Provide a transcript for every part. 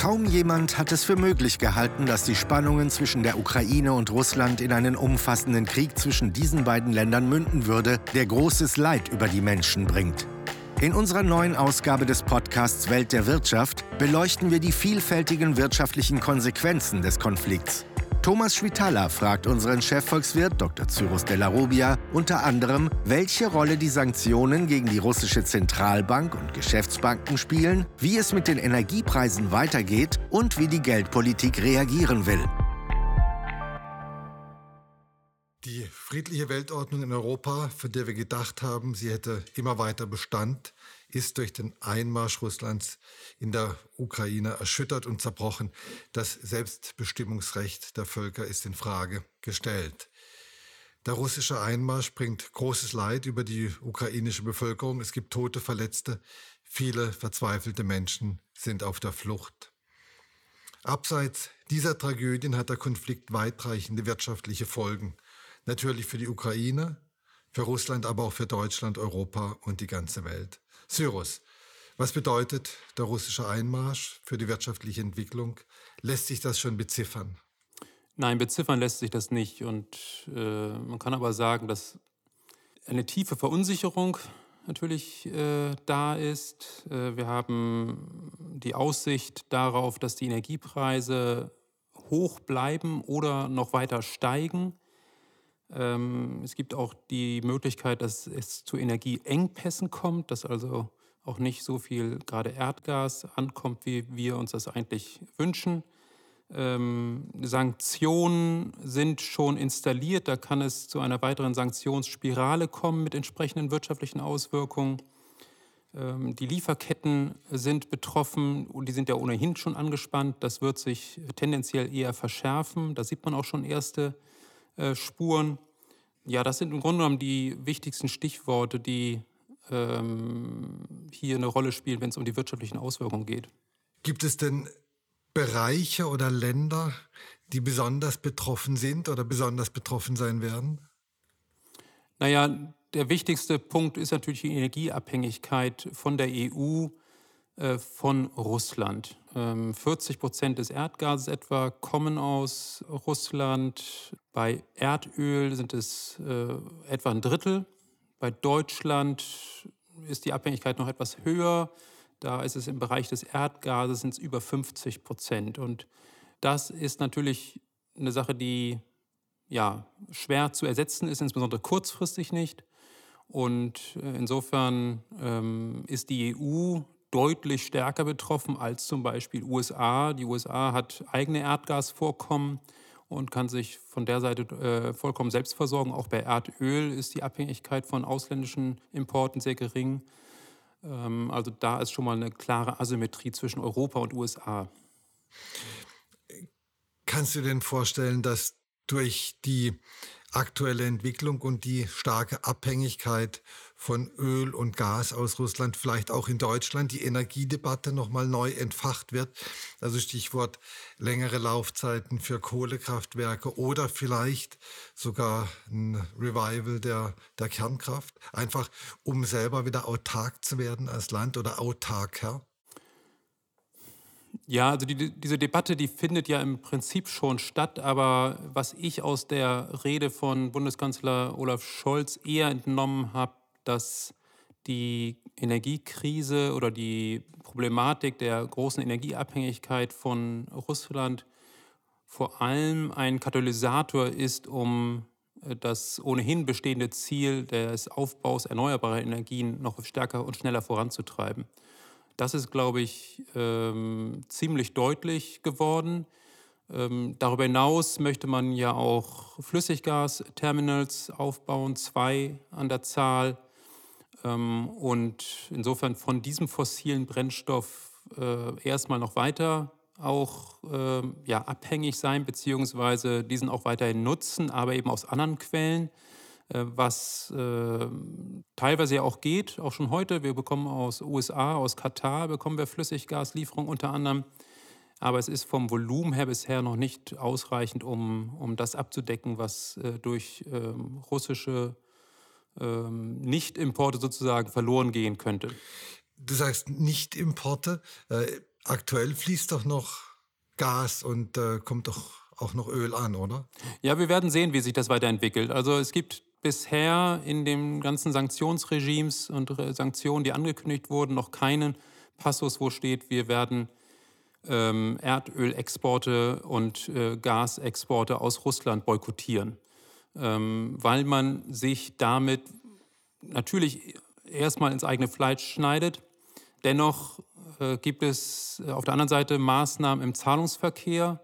Kaum jemand hat es für möglich gehalten, dass die Spannungen zwischen der Ukraine und Russland in einen umfassenden Krieg zwischen diesen beiden Ländern münden würde, der großes Leid über die Menschen bringt. In unserer neuen Ausgabe des Podcasts Welt der Wirtschaft beleuchten wir die vielfältigen wirtschaftlichen Konsequenzen des Konflikts. Thomas Schwitala fragt unseren Chefvolkswirt Dr. Cyrus Della Rubia unter anderem, welche Rolle die Sanktionen gegen die russische Zentralbank und Geschäftsbanken spielen, wie es mit den Energiepreisen weitergeht und wie die Geldpolitik reagieren will. Die friedliche Weltordnung in Europa, von der wir gedacht haben, sie hätte immer weiter Bestand, ist durch den Einmarsch Russlands in der Ukraine erschüttert und zerbrochen. Das Selbstbestimmungsrecht der Völker ist in Frage gestellt. Der russische Einmarsch bringt großes Leid über die ukrainische Bevölkerung. Es gibt Tote, Verletzte. Viele verzweifelte Menschen sind auf der Flucht. Abseits dieser Tragödien hat der Konflikt weitreichende wirtschaftliche Folgen. Natürlich für die Ukraine, für Russland, aber auch für Deutschland, Europa und die ganze Welt. Cyrus, was bedeutet der russische Einmarsch für die wirtschaftliche Entwicklung? Lässt sich das schon beziffern? Nein, beziffern lässt sich das nicht. Und äh, man kann aber sagen, dass eine tiefe Verunsicherung natürlich äh, da ist. Äh, wir haben die Aussicht darauf, dass die Energiepreise hoch bleiben oder noch weiter steigen. Ähm, es gibt auch die Möglichkeit, dass es zu Energieengpässen kommt, dass also auch nicht so viel gerade Erdgas ankommt, wie wir uns das eigentlich wünschen. Ähm, Sanktionen sind schon installiert, da kann es zu einer weiteren Sanktionsspirale kommen mit entsprechenden wirtschaftlichen Auswirkungen. Ähm, die Lieferketten sind betroffen und die sind ja ohnehin schon angespannt. Das wird sich tendenziell eher verschärfen. Da sieht man auch schon erste äh, Spuren. Ja, das sind im Grunde genommen die wichtigsten Stichworte, die ähm, hier eine Rolle spielen, wenn es um die wirtschaftlichen Auswirkungen geht. Gibt es denn Bereiche oder Länder, die besonders betroffen sind oder besonders betroffen sein werden? Naja, der wichtigste Punkt ist natürlich die Energieabhängigkeit von der EU äh, von Russland. 40 ähm, Prozent des Erdgases etwa kommen aus Russland. Bei Erdöl sind es äh, etwa ein Drittel. Bei Deutschland ist die Abhängigkeit noch etwas höher. Da ist es im Bereich des Erdgases sind es über 50 Prozent. Und das ist natürlich eine Sache, die ja, schwer zu ersetzen ist, insbesondere kurzfristig nicht. Und äh, insofern ähm, ist die EU deutlich stärker betroffen als zum Beispiel USA. Die USA hat eigene Erdgasvorkommen und kann sich von der Seite äh, vollkommen selbst versorgen. Auch bei Erdöl ist die Abhängigkeit von ausländischen Importen sehr gering. Ähm, also da ist schon mal eine klare Asymmetrie zwischen Europa und USA. Kannst du dir denn vorstellen, dass durch die aktuelle Entwicklung und die starke Abhängigkeit von Öl und Gas aus Russland, vielleicht auch in Deutschland, die Energiedebatte nochmal neu entfacht wird. Also Stichwort längere Laufzeiten für Kohlekraftwerke oder vielleicht sogar ein Revival der, der Kernkraft, einfach um selber wieder autark zu werden als Land oder autarker. Ja, also die, diese Debatte, die findet ja im Prinzip schon statt, aber was ich aus der Rede von Bundeskanzler Olaf Scholz eher entnommen habe, dass die Energiekrise oder die Problematik der großen Energieabhängigkeit von Russland vor allem ein Katalysator ist, um äh, das ohnehin bestehende Ziel des Aufbaus erneuerbarer Energien noch stärker und schneller voranzutreiben. Das ist, glaube ich, ähm, ziemlich deutlich geworden. Ähm, darüber hinaus möchte man ja auch Flüssiggasterminals aufbauen, zwei an der Zahl. Ähm, und insofern von diesem fossilen Brennstoff äh, erstmal noch weiter auch äh, ja, abhängig sein, beziehungsweise diesen auch weiterhin nutzen, aber eben aus anderen Quellen. Äh, was äh, teilweise ja auch geht, auch schon heute. Wir bekommen aus USA, aus Katar, bekommen wir Flüssiggaslieferungen unter anderem. Aber es ist vom Volumen her bisher noch nicht ausreichend, um, um das abzudecken, was äh, durch ähm, russische ähm, Nicht-Importe sozusagen verloren gehen könnte. Du sagst Nicht-Importe. Äh, aktuell fließt doch noch Gas und äh, kommt doch auch noch Öl an, oder? Ja, wir werden sehen, wie sich das weiterentwickelt. Also es gibt bisher in den ganzen Sanktionsregimes und Sanktionen, die angekündigt wurden, noch keinen Passus, wo steht, wir werden ähm, Erdölexporte und äh, Gasexporte aus Russland boykottieren, weil man sich damit natürlich erstmal ins eigene Fleisch schneidet. Dennoch äh, gibt es auf der anderen Seite Maßnahmen im Zahlungsverkehr.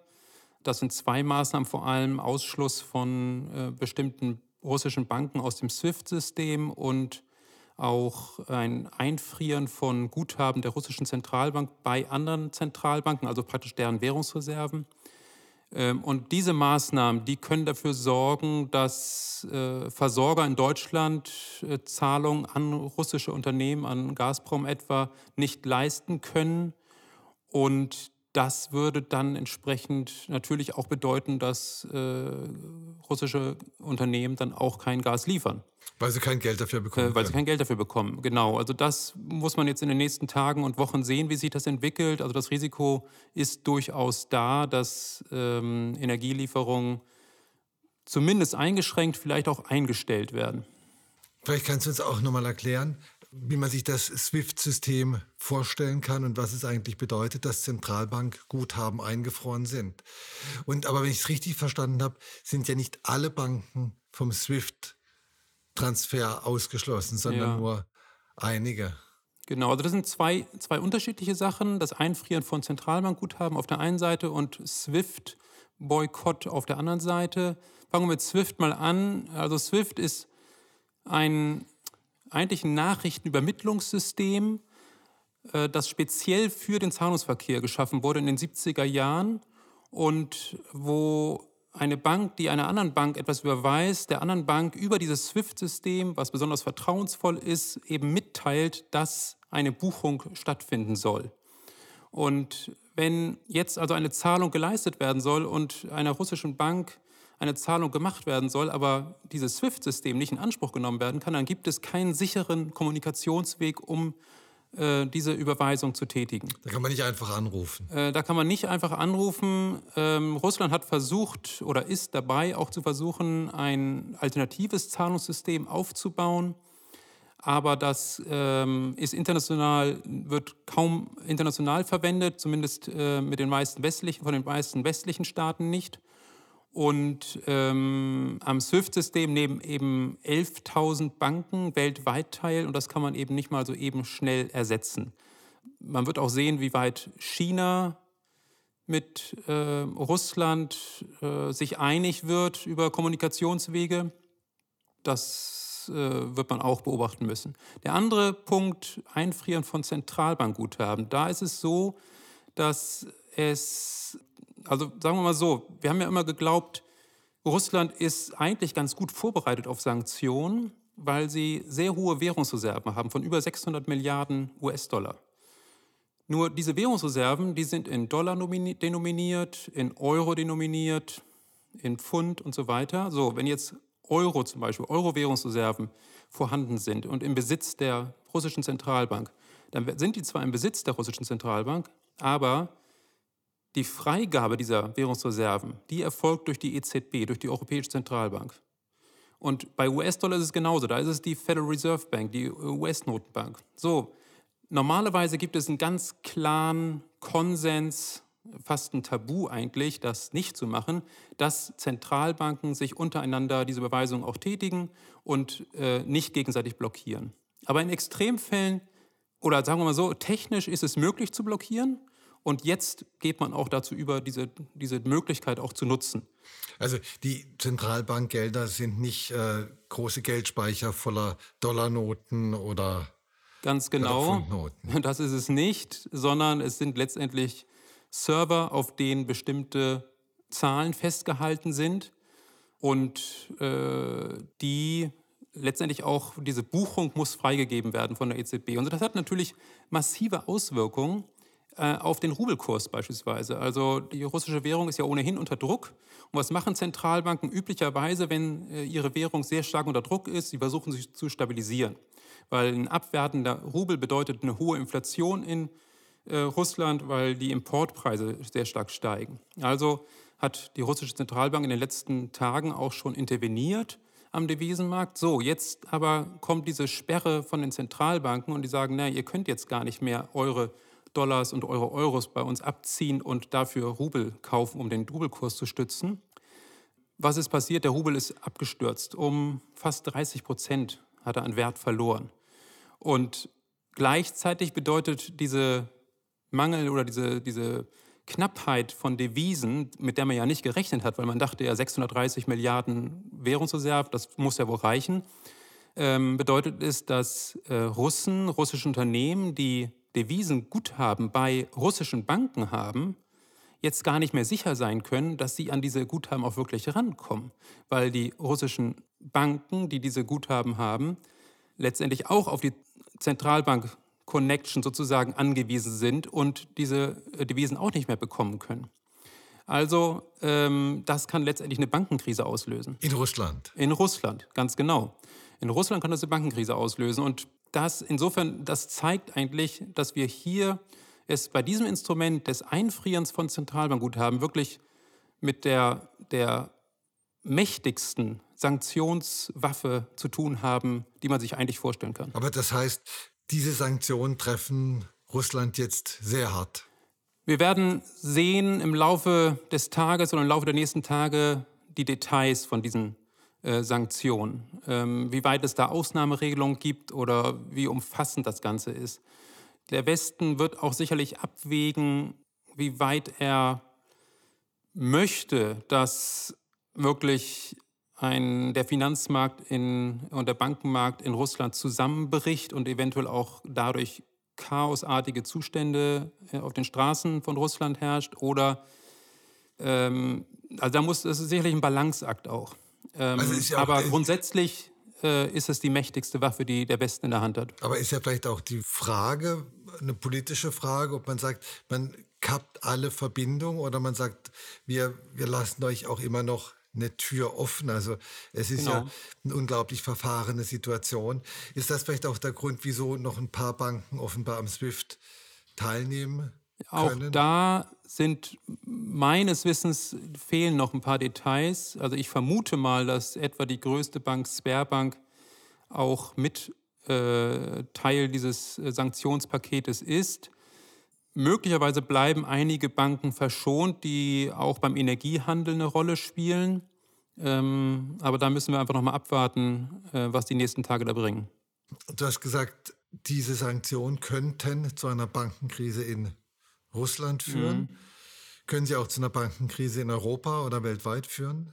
Das sind zwei Maßnahmen, vor allem Ausschluss von äh, bestimmten russischen Banken aus dem SWIFT-System und auch ein Einfrieren von Guthaben der russischen Zentralbank bei anderen Zentralbanken, also praktisch deren Währungsreserven. Ähm, und diese Maßnahmen, die können dafür sorgen, dass äh, Versorger in Deutschland äh, Zahlungen an russische Unternehmen, an Gazprom etwa, nicht leisten können. Und das würde dann entsprechend natürlich auch bedeuten, dass äh, russische Unternehmen dann auch kein Gas liefern. Weil sie kein Geld dafür bekommen. Äh, weil sie kein Geld dafür bekommen, genau. Also das muss man jetzt in den nächsten Tagen und Wochen sehen, wie sich das entwickelt. Also das Risiko ist durchaus da, dass ähm, Energielieferungen zumindest eingeschränkt, vielleicht auch eingestellt werden. Vielleicht kannst du uns auch nochmal erklären, wie man sich das SWIFT-System vorstellen kann und was es eigentlich bedeutet, dass Zentralbankguthaben eingefroren sind. Und aber wenn ich es richtig verstanden habe, sind ja nicht alle Banken vom SWIFT-Transfer ausgeschlossen, sondern ja. nur einige. Genau, also das sind zwei, zwei unterschiedliche Sachen. Das Einfrieren von Zentralbankguthaben auf der einen Seite und SWIFT-Boykott auf der anderen Seite. Fangen wir mit SWIFT mal an. Also SWIFT ist ein eigentlich ein Nachrichtenübermittlungssystem, äh, das speziell für den Zahlungsverkehr geschaffen wurde in den 70er Jahren und wo eine Bank, die einer anderen Bank etwas überweist, der anderen Bank über dieses SWIFT-System, was besonders vertrauensvoll ist, eben mitteilt, dass eine Buchung stattfinden soll. Und wenn jetzt also eine Zahlung geleistet werden soll und einer russischen Bank eine Zahlung gemacht werden soll, aber dieses SWIFT-System nicht in Anspruch genommen werden kann, dann gibt es keinen sicheren Kommunikationsweg, um äh, diese Überweisung zu tätigen. Da kann man nicht einfach anrufen. Äh, da kann man nicht einfach anrufen. Ähm, Russland hat versucht oder ist dabei auch zu versuchen, ein alternatives Zahlungssystem aufzubauen. Aber das ähm, ist international, wird kaum international verwendet, zumindest äh, mit den meisten westlichen, von den meisten westlichen Staaten nicht. Und ähm, am SWIFT-System nehmen eben 11.000 Banken weltweit teil und das kann man eben nicht mal so eben schnell ersetzen. Man wird auch sehen, wie weit China mit äh, Russland äh, sich einig wird über Kommunikationswege. Das äh, wird man auch beobachten müssen. Der andere Punkt, Einfrieren von Zentralbankguthaben. Da ist es so, dass es also sagen wir mal so, wir haben ja immer geglaubt, Russland ist eigentlich ganz gut vorbereitet auf Sanktionen, weil sie sehr hohe Währungsreserven haben von über 600 Milliarden US-Dollar. Nur diese Währungsreserven, die sind in Dollar denominiert, in Euro denominiert, in Pfund und so weiter. So, wenn jetzt Euro zum Beispiel, Euro-Währungsreserven vorhanden sind und im Besitz der russischen Zentralbank, dann sind die zwar im Besitz der russischen Zentralbank, aber die Freigabe dieser Währungsreserven, die erfolgt durch die EZB, durch die Europäische Zentralbank. Und bei US-Dollar ist es genauso. Da ist es die Federal Reserve Bank, die US-Notenbank. So, normalerweise gibt es einen ganz klaren Konsens, fast ein Tabu eigentlich, das nicht zu machen, dass Zentralbanken sich untereinander diese Überweisungen auch tätigen und äh, nicht gegenseitig blockieren. Aber in Extremfällen, oder sagen wir mal so, technisch ist es möglich zu blockieren. Und jetzt geht man auch dazu über, diese, diese Möglichkeit auch zu nutzen. Also die Zentralbankgelder sind nicht äh, große Geldspeicher voller Dollarnoten oder Ganz genau. Das ist es nicht, sondern es sind letztendlich Server, auf denen bestimmte Zahlen festgehalten sind und äh, die letztendlich auch diese Buchung muss freigegeben werden von der EZB. Und das hat natürlich massive Auswirkungen auf den Rubelkurs beispielsweise. Also die russische Währung ist ja ohnehin unter Druck. Und was machen Zentralbanken üblicherweise, wenn äh, ihre Währung sehr stark unter Druck ist? Sie versuchen sich zu stabilisieren. Weil ein abwertender Rubel bedeutet eine hohe Inflation in äh, Russland, weil die Importpreise sehr stark steigen. Also hat die russische Zentralbank in den letzten Tagen auch schon interveniert am Devisenmarkt. So, jetzt aber kommt diese Sperre von den Zentralbanken und die sagen, na, ihr könnt jetzt gar nicht mehr eure Dollars und eure Euros bei uns abziehen und dafür Rubel kaufen, um den Rubelkurs zu stützen. Was ist passiert? Der Rubel ist abgestürzt. Um fast 30 Prozent hat er an Wert verloren. Und gleichzeitig bedeutet diese Mangel oder diese, diese Knappheit von Devisen, mit der man ja nicht gerechnet hat, weil man dachte ja 630 Milliarden Währungsreserve, das muss ja wohl reichen, ähm, bedeutet es, dass äh, Russen, russische Unternehmen, die Devisenguthaben bei russischen Banken haben, jetzt gar nicht mehr sicher sein können, dass sie an diese Guthaben auch wirklich rankommen, weil die russischen Banken, die diese Guthaben haben, letztendlich auch auf die Zentralbank Connection sozusagen angewiesen sind und diese äh, Devisen auch nicht mehr bekommen können. Also ähm, das kann letztendlich eine Bankenkrise auslösen. In Russland. In Russland, ganz genau. In Russland kann das eine Bankenkrise auslösen. Und das insofern, das zeigt eigentlich, dass wir hier es bei diesem Instrument des Einfrierens von Zentralbankguthaben wirklich mit der, der mächtigsten Sanktionswaffe zu tun haben, die man sich eigentlich vorstellen kann. Aber das heißt, diese Sanktionen treffen Russland jetzt sehr hart. Wir werden sehen im Laufe des Tages oder im Laufe der nächsten Tage die Details von diesen Sanktionen, ähm, wie weit es da Ausnahmeregelungen gibt oder wie umfassend das Ganze ist. Der Westen wird auch sicherlich abwägen, wie weit er möchte, dass wirklich ein, der Finanzmarkt in, und der Bankenmarkt in Russland zusammenbricht und eventuell auch dadurch chaosartige Zustände äh, auf den Straßen von Russland herrscht oder ähm, also da muss es sicherlich ein Balanceakt auch. Ähm, also ja aber auch, grundsätzlich äh, ist es die mächtigste Waffe, die der Westen in der Hand hat. Aber ist ja vielleicht auch die Frage, eine politische Frage, ob man sagt, man kappt alle Verbindungen oder man sagt, wir, wir lassen euch auch immer noch eine Tür offen. Also es ist genau. ja eine unglaublich verfahrene Situation. Ist das vielleicht auch der Grund, wieso noch ein paar Banken offenbar am SWIFT teilnehmen? Können? Auch da sind meines Wissens fehlen noch ein paar Details. Also ich vermute mal, dass etwa die größte Bank Sperrbank auch mit äh, Teil dieses äh, Sanktionspaketes ist. Möglicherweise bleiben einige Banken verschont, die auch beim Energiehandel eine Rolle spielen. Ähm, aber da müssen wir einfach nochmal abwarten, äh, was die nächsten Tage da bringen. Du hast gesagt, diese Sanktionen könnten zu einer Bankenkrise in Russland führen. Mhm. Können sie auch zu einer Bankenkrise in Europa oder weltweit führen?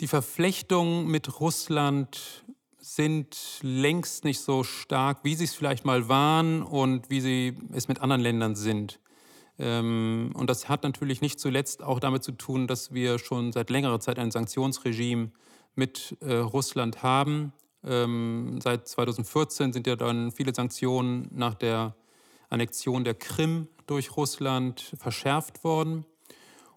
Die Verflechtungen mit Russland sind längst nicht so stark, wie sie es vielleicht mal waren und wie sie es mit anderen Ländern sind. Ähm, und das hat natürlich nicht zuletzt auch damit zu tun, dass wir schon seit längerer Zeit ein Sanktionsregime mit äh, Russland haben. Ähm, seit 2014 sind ja dann viele Sanktionen nach der Annexion der Krim durch Russland verschärft worden.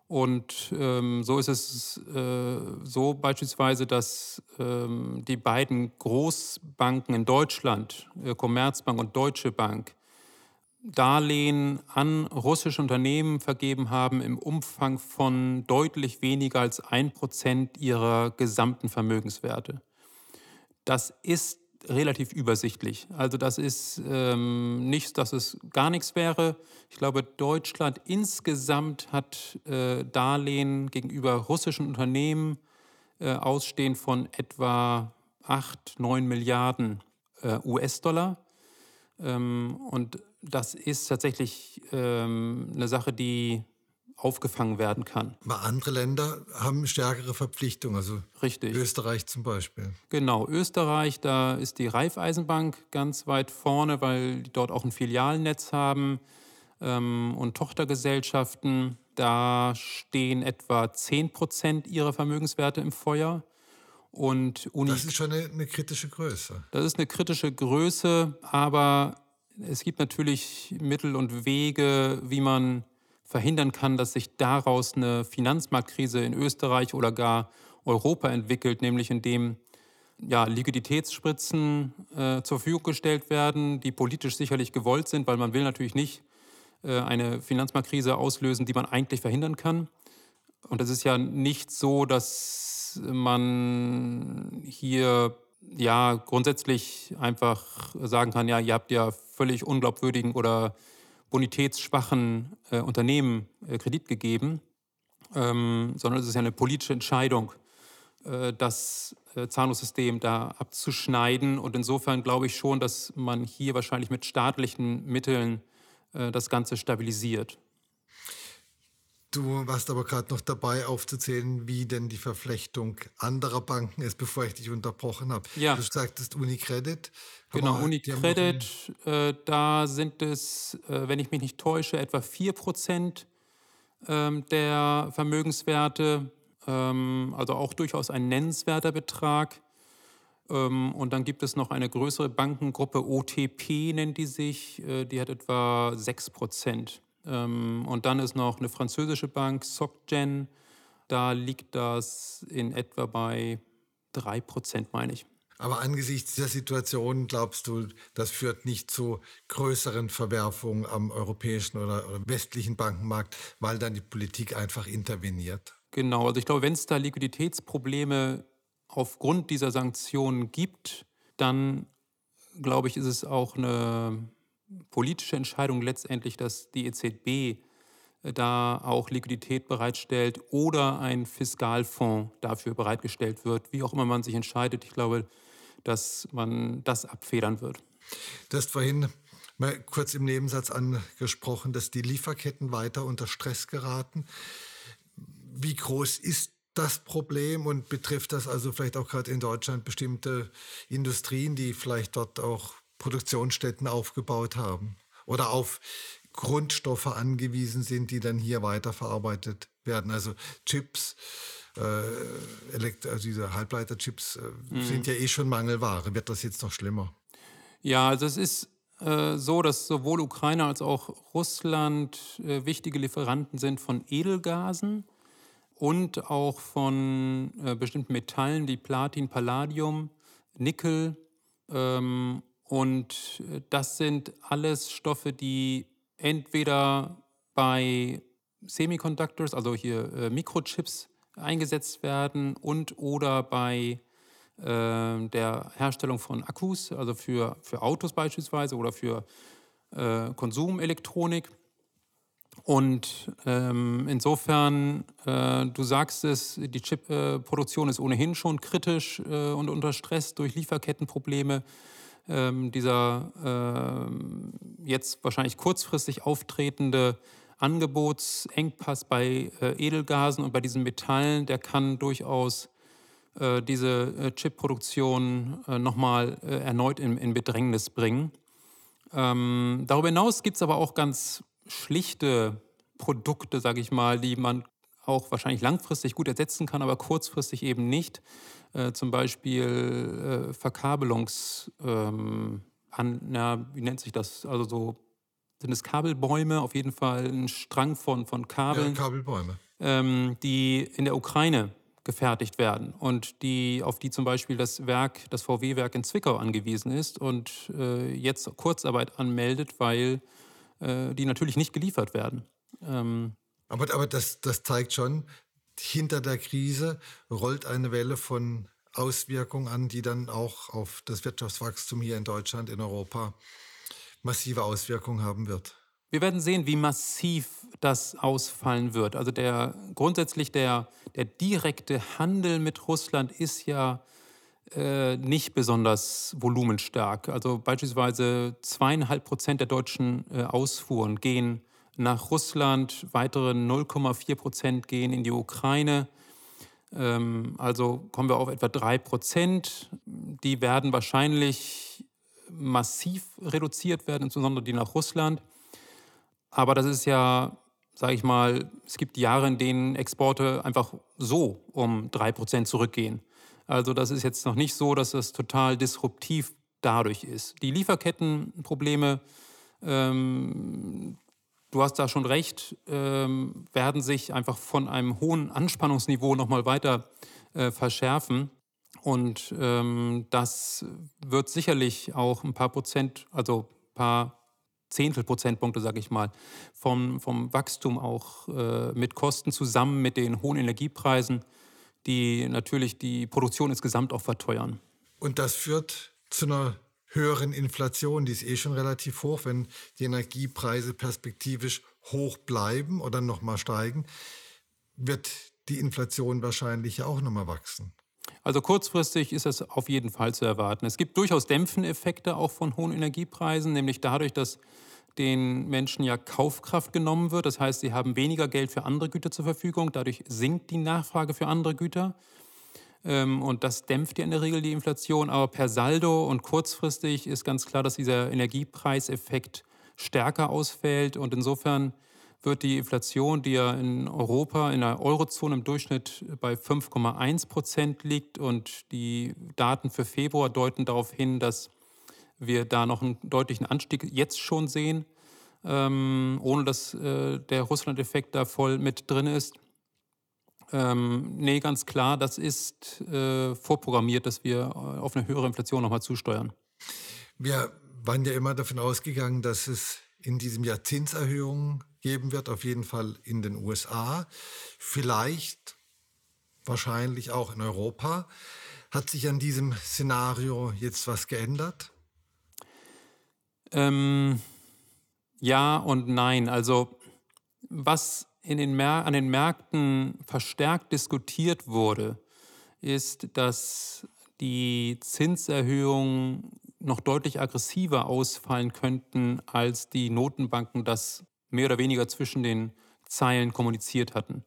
Und ähm, so ist es äh, so beispielsweise, dass ähm, die beiden Großbanken in Deutschland, äh, Commerzbank und Deutsche Bank, Darlehen an russische Unternehmen vergeben haben im Umfang von deutlich weniger als ein Prozent ihrer gesamten Vermögenswerte. Das ist relativ übersichtlich. Also das ist ähm, nicht, dass es gar nichts wäre. Ich glaube, Deutschland insgesamt hat äh, Darlehen gegenüber russischen Unternehmen äh, ausstehen von etwa 8, 9 Milliarden äh, US-Dollar. Ähm, und das ist tatsächlich ähm, eine Sache, die aufgefangen werden kann. Aber andere Länder haben stärkere Verpflichtungen, also Richtig. Österreich zum Beispiel. Genau, Österreich, da ist die Raiffeisenbank ganz weit vorne, weil die dort auch ein Filialnetz haben ähm, und Tochtergesellschaften. Da stehen etwa 10 Prozent ihrer Vermögenswerte im Feuer. Und Uni das ist schon eine, eine kritische Größe. Das ist eine kritische Größe, aber es gibt natürlich Mittel und Wege, wie man verhindern kann, dass sich daraus eine Finanzmarktkrise in Österreich oder gar Europa entwickelt, nämlich indem ja, Liquiditätsspritzen äh, zur Verfügung gestellt werden, die politisch sicherlich gewollt sind, weil man will natürlich nicht äh, eine Finanzmarktkrise auslösen, die man eigentlich verhindern kann. Und es ist ja nicht so, dass man hier ja grundsätzlich einfach sagen kann, ja, ihr habt ja völlig unglaubwürdigen oder bonitätsschwachen äh, Unternehmen äh, Kredit gegeben, ähm, sondern es ist ja eine politische Entscheidung, äh, das äh, Zahlungssystem da abzuschneiden. Und insofern glaube ich schon, dass man hier wahrscheinlich mit staatlichen Mitteln äh, das Ganze stabilisiert. Du warst aber gerade noch dabei aufzuzählen, wie denn die Verflechtung anderer Banken ist, bevor ich dich unterbrochen habe. Ja. Du sagtest Unicredit. Genau, Unicredit, äh, da sind es, äh, wenn ich mich nicht täusche, etwa 4 Prozent ähm, der Vermögenswerte, ähm, also auch durchaus ein nennenswerter Betrag. Ähm, und dann gibt es noch eine größere Bankengruppe, OTP nennt die sich, äh, die hat etwa 6 Prozent. Ähm, und dann ist noch eine französische Bank, SocGen. Da liegt das in etwa bei 3 Prozent, meine ich. Aber angesichts dieser Situation glaubst du, das führt nicht zu größeren Verwerfungen am europäischen oder, westlichen Bankenmarkt, weil dann die Politik einfach interveniert? Genau, also ich glaube, wenn es da Liquiditätsprobleme aufgrund dieser Sanktionen gibt, dann glaube ich, ist es auch eine politische Entscheidung letztendlich, dass die EZB äh, da auch Liquidität bereitstellt oder ein Fiskalfonds dafür bereitgestellt wird, wie auch immer man sich entscheidet. Ich glaube, dass man das abfedern wird. Du hast vorhin mal kurz im Nebensatz angesprochen, dass die Lieferketten weiter unter Stress geraten. Wie groß ist das Problem und betrifft das also vielleicht auch gerade in Deutschland bestimmte Industrien, die vielleicht dort auch Produktionsstätten aufgebaut haben oder auf Grundstoffe angewiesen sind, die dann hier weiterverarbeitet werden. Also Chips, äh, Elekt also diese Halbleiterchips äh, mhm. sind ja eh schon Mangelware. Wird das jetzt noch schlimmer? Ja, also es ist äh, so, dass sowohl Ukraine als auch Russland äh, wichtige Lieferanten sind von Edelgasen und auch von äh, bestimmten Metallen wie Platin, Palladium, Nickel ähm, und äh, das sind alles Stoffe, die entweder bei Semiconductors, also hier äh, Mikrochips, eingesetzt werden und oder bei äh, der Herstellung von Akkus, also für, für Autos beispielsweise oder für äh, Konsumelektronik. Und ähm, insofern, äh, du sagst es, die Chipproduktion ist ohnehin schon kritisch äh, und unter Stress durch Lieferkettenprobleme ähm, dieser äh, jetzt wahrscheinlich kurzfristig auftretende Angebotsengpass bei äh, Edelgasen und bei diesen Metallen, der kann durchaus äh, diese äh, Chipproduktion äh, nochmal äh, erneut in, in, Bedrängnis bringen. Ähm, darüber hinaus gibt es aber auch ganz schlichte Produkte, sage ich mal, die man auch wahrscheinlich langfristig gut ersetzen kann, aber kurzfristig eben nicht. Äh, zum Beispiel äh, Verkabelungs, ähm, an, na, wie nennt sich das? Also so sind es Kabelbäume, auf jeden Fall ein Strang von, von Kabeln. Ja, Kabelbäume. Ähm, die in der Ukraine gefertigt werden und die, auf die zum Beispiel das Werk, das VW-Werk in Zwickau angewiesen ist und äh, jetzt Kurzarbeit anmeldet, weil äh, die natürlich nicht geliefert werden. Ähm, aber, aber das, das zeigt schon, hinter der Krise rollt eine Welle von Auswirkungen an, die dann auch auf das Wirtschaftswachstum hier in Deutschland, in Europa massive Auswirkungen haben wird. Wir werden sehen, wie massiv das ausfallen wird. Also der grundsätzlich der, der direkte Handel mit Russland ist ja äh, nicht besonders volumenstark. Also beispielsweise zweieinhalb Prozent der deutschen äh, Ausfuhren gehen nach Russland, weitere 0,4 Prozent gehen in die Ukraine. Ähm, also kommen wir auf etwa 3 Prozent. Die werden wahrscheinlich massiv reduziert werden, insbesondere die nach Russland. Aber das ist ja, sage ich mal, es gibt Jahre, in denen Exporte einfach so um 3 Prozent zurückgehen. Also das ist jetzt noch nicht so, dass das total disruptiv dadurch ist. Die Lieferkettenprobleme ähm, du hast da schon recht, ähm, werden sich einfach von einem hohen Anspannungsniveau nochmal weiter äh, verschärfen. Und ähm, das wird sicherlich auch ein paar Prozent, also ein paar Zehntelprozentpunkte, sage ich mal, vom, vom Wachstum auch äh, mit Kosten zusammen mit den hohen Energiepreisen, die natürlich die Produktion insgesamt auch verteuern. Und das führt zu einer höheren Inflation, die ist eh schon relativ hoch, wenn die Energiepreise perspektivisch hoch bleiben oder nochmal steigen, wird die Inflation wahrscheinlich auch nochmal wachsen. Also kurzfristig ist das auf jeden Fall zu erwarten. Es gibt durchaus Dämpfeneffekte auch von hohen Energiepreisen, nämlich dadurch, dass den Menschen ja Kaufkraft genommen wird. Das heißt, sie haben weniger Geld für andere Güter zur Verfügung. Dadurch sinkt die Nachfrage für andere Güter. Ähm, und das dämpft ja in der Regel die Inflation. Aber per Saldo und kurzfristig ist ganz klar, dass dieser Energiepreiseffekt stärker ausfällt. Und insofern wird die Inflation, die ja in Europa, in der Eurozone im Durchschnitt bei 5,1 Prozent liegt und die Daten für Februar deuten darauf hin, dass wir da noch einen deutlichen Anstieg jetzt schon sehen, ähm, ohne dass äh, der Russland-Effekt da voll mit drin ist. Ähm, nee, ganz klar, das ist äh, vorprogrammiert, dass wir äh, auf eine höhere Inflation nochmal zusteuern. Wir waren ja immer davon ausgegangen, dass es in diesem Jahr Zinserhöhungen geben wird, auf jeden Fall in den USA, vielleicht wahrscheinlich auch in Europa. Hat sich an diesem Szenario jetzt was geändert? Ähm, ja und nein. Also was den an den Märkten verstärkt diskutiert wurde, ist, dass die Zinserhöhungen noch deutlich aggressiver ausfallen könnten, als die Notenbanken das mehr oder weniger zwischen den Zeilen kommuniziert hatten.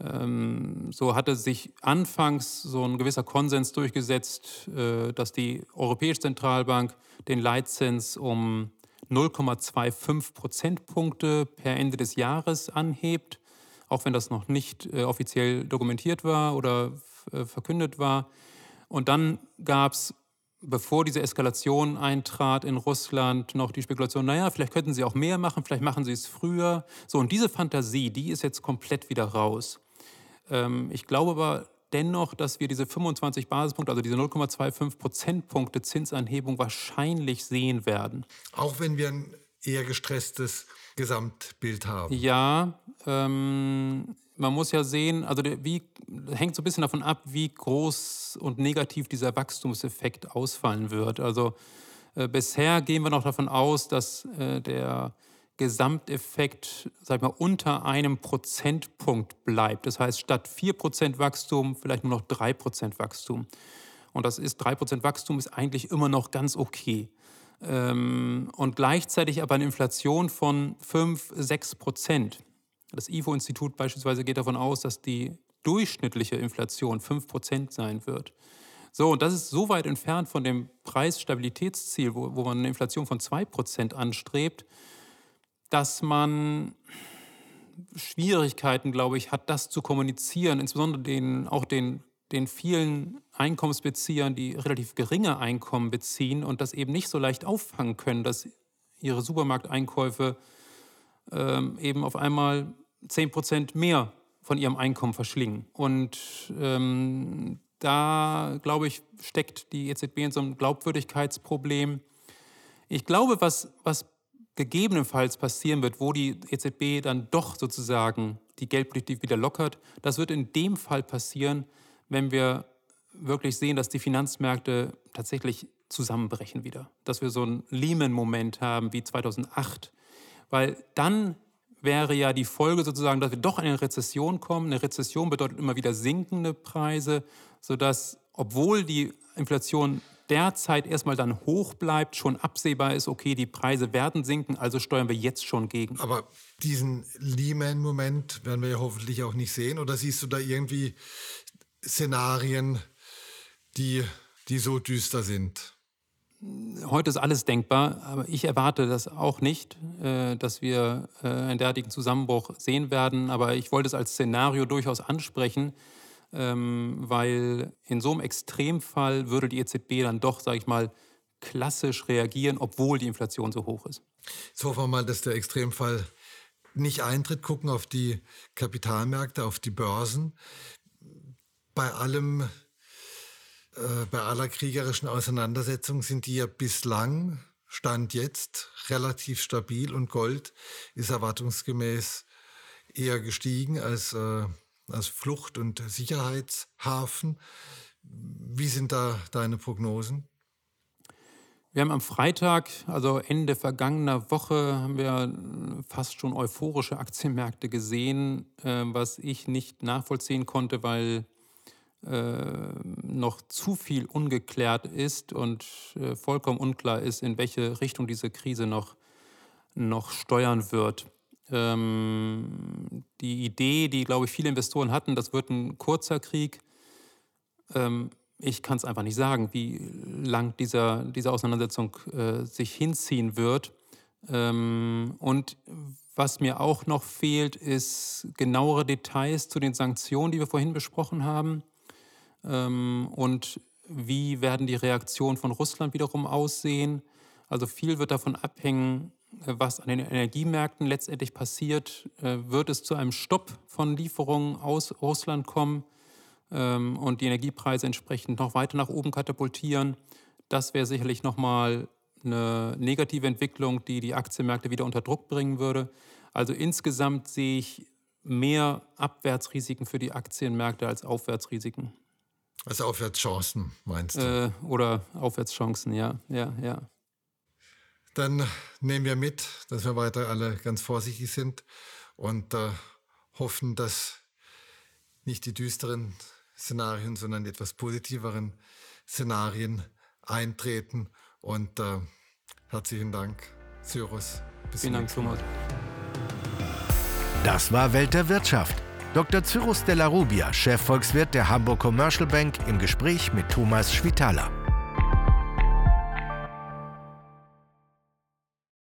Ähm, so hatte sich anfangs so ein gewisser Konsens durchgesetzt, äh, dass die Europäische Zentralbank den Leitzins um 0,25 Prozentpunkte per Ende des Jahres anhebt, auch wenn das noch nicht äh, offiziell dokumentiert war oder äh, verkündet war. Und dann gab es, bevor diese Eskalation eintrat in Russland, noch die Spekulation, naja, vielleicht könnten sie auch mehr machen, vielleicht machen sie es früher. So, und diese Fantasie, die ist jetzt komplett wieder raus. Ähm, ich glaube aber, dennoch, dass wir diese 25 Basispunkte, also diese 0,25 Prozentpunkte Zinsanhebung wahrscheinlich sehen werden. Auch wenn wir ein eher gestresstes Gesamtbild haben. Ja, ähm, man muss ja sehen, also wie hängt so ein bisschen davon ab, wie groß und negativ dieser Wachstumseffekt ausfallen wird. Also äh, bisher gehen wir noch davon aus, dass äh, der Gesamteffekt, sag ich mal, unter einem Prozentpunkt bleibt. Das heißt, statt 4% Wachstum vielleicht nur noch 3% Wachstum. Und das ist 3% Wachstum ist eigentlich immer noch ganz okay. Ähm, und gleichzeitig aber eine Inflation von 5, 6% Das IFO-Institut beispielsweise geht davon aus, dass die durchschnittliche Inflation 5% sein wird. So, und das ist so weit entfernt von dem Preisstabilitätsziel, wo, wo man eine Inflation von 2% anstrebt, dass man Schwierigkeiten, glaube ich, hat, das zu kommunizieren, insbesondere den, auch den, den vielen Einkommensbeziehern, die relativ geringe Einkommen beziehen und das eben nicht so leicht auffangen können, dass ihre Supermarkteinkäufe ähm, eben auf einmal 10 Prozent mehr von ihrem Einkommen verschlingen. Und ähm, da, glaube ich, steckt die EZB in so einem Glaubwürdigkeitsproblem. Ich glaube, was, was gegebenenfalls passieren wird, wo die EZB dann doch sozusagen die Geldpolitik wieder lockert, das wird in dem Fall passieren, wenn wir wirklich sehen, dass die Finanzmärkte tatsächlich zusammenbrechen wieder. Dass wir so einen Lehman-Moment haben wie 2008. Weil dann wäre ja die Folge sozusagen, dass wir doch in eine Rezession kommen. Eine Rezession bedeutet immer wieder sinkende Preise, sodass, obwohl die Inflation derzeit erstmal dann hoch bleibt, schon absehbar ist, okay, die Preise werden sinken, also steuern wir jetzt schon gegen. Aber diesen Lehman-Moment werden wir ja hoffentlich auch nicht sehen. Oder siehst du da irgendwie Szenarien, die, die so düster sind? Heute ist alles denkbar, aber ich erwarte das auch nicht, äh, dass wir äh, einen derartigen Zusammenbruch sehen werden. Aber ich wollte es als Szenario durchaus ansprechen, weil in so einem Extremfall würde die EZB dann doch, sage ich mal, klassisch reagieren, obwohl die Inflation so hoch ist. Jetzt hoffen wir mal, dass der Extremfall nicht eintritt, gucken auf die Kapitalmärkte, auf die Börsen. Bei allem, äh, bei aller kriegerischen Auseinandersetzung sind die ja bislang Stand jetzt relativ stabil und Gold ist erwartungsgemäß eher gestiegen als, äh, als Flucht- und Sicherheitshafen. Wie sind da deine Prognosen? Wir haben am Freitag, also Ende vergangener Woche, haben wir fast schon euphorische Aktienmärkte gesehen, äh, was ich nicht nachvollziehen konnte, weil äh, noch zu viel ungeklärt ist und äh, vollkommen unklar ist, in welche Richtung diese Krise noch, noch steuern wird. Ähm, die Idee, die, glaube ich, viele Investoren hatten, das wird ein kurzer Krieg. Ähm, ich kann es einfach nicht sagen, wie lang dieser, diese Auseinandersetzung äh, sich hinziehen wird. Ähm, und was mir auch noch fehlt, ist genauere Details zu den Sanktionen, die wir vorhin besprochen haben. Ähm, und wie werden die Reaktionen von Russland wiederum aussehen? Also viel wird davon abhängen, was an den Energiemärkten letztendlich passiert. Äh, wird es zu einem Stopp von Lieferungen aus Russland kommen ähm, und die Energiepreise entsprechend noch weiter nach oben katapultieren? Das wäre sicherlich nochmal eine negative Entwicklung, die die Aktienmärkte wieder unter Druck bringen würde. Also insgesamt sehe ich mehr Abwärtsrisiken für die Aktienmärkte als Aufwärtsrisiken. Also Aufwärtschancen, meinst du? Äh, oder Aufwärtschancen, ja, ja, ja. Dann nehmen wir mit, dass wir weiter alle ganz vorsichtig sind und äh, hoffen, dass nicht die düsteren Szenarien, sondern die etwas positiveren Szenarien eintreten. Und äh, herzlichen Dank, Cyrus. Bis Vielen Dank, Thomas. Das war Welt der Wirtschaft. Dr. Cyrus Della Rubia, Chefvolkswirt der Hamburg Commercial Bank, im Gespräch mit Thomas Schwitaler.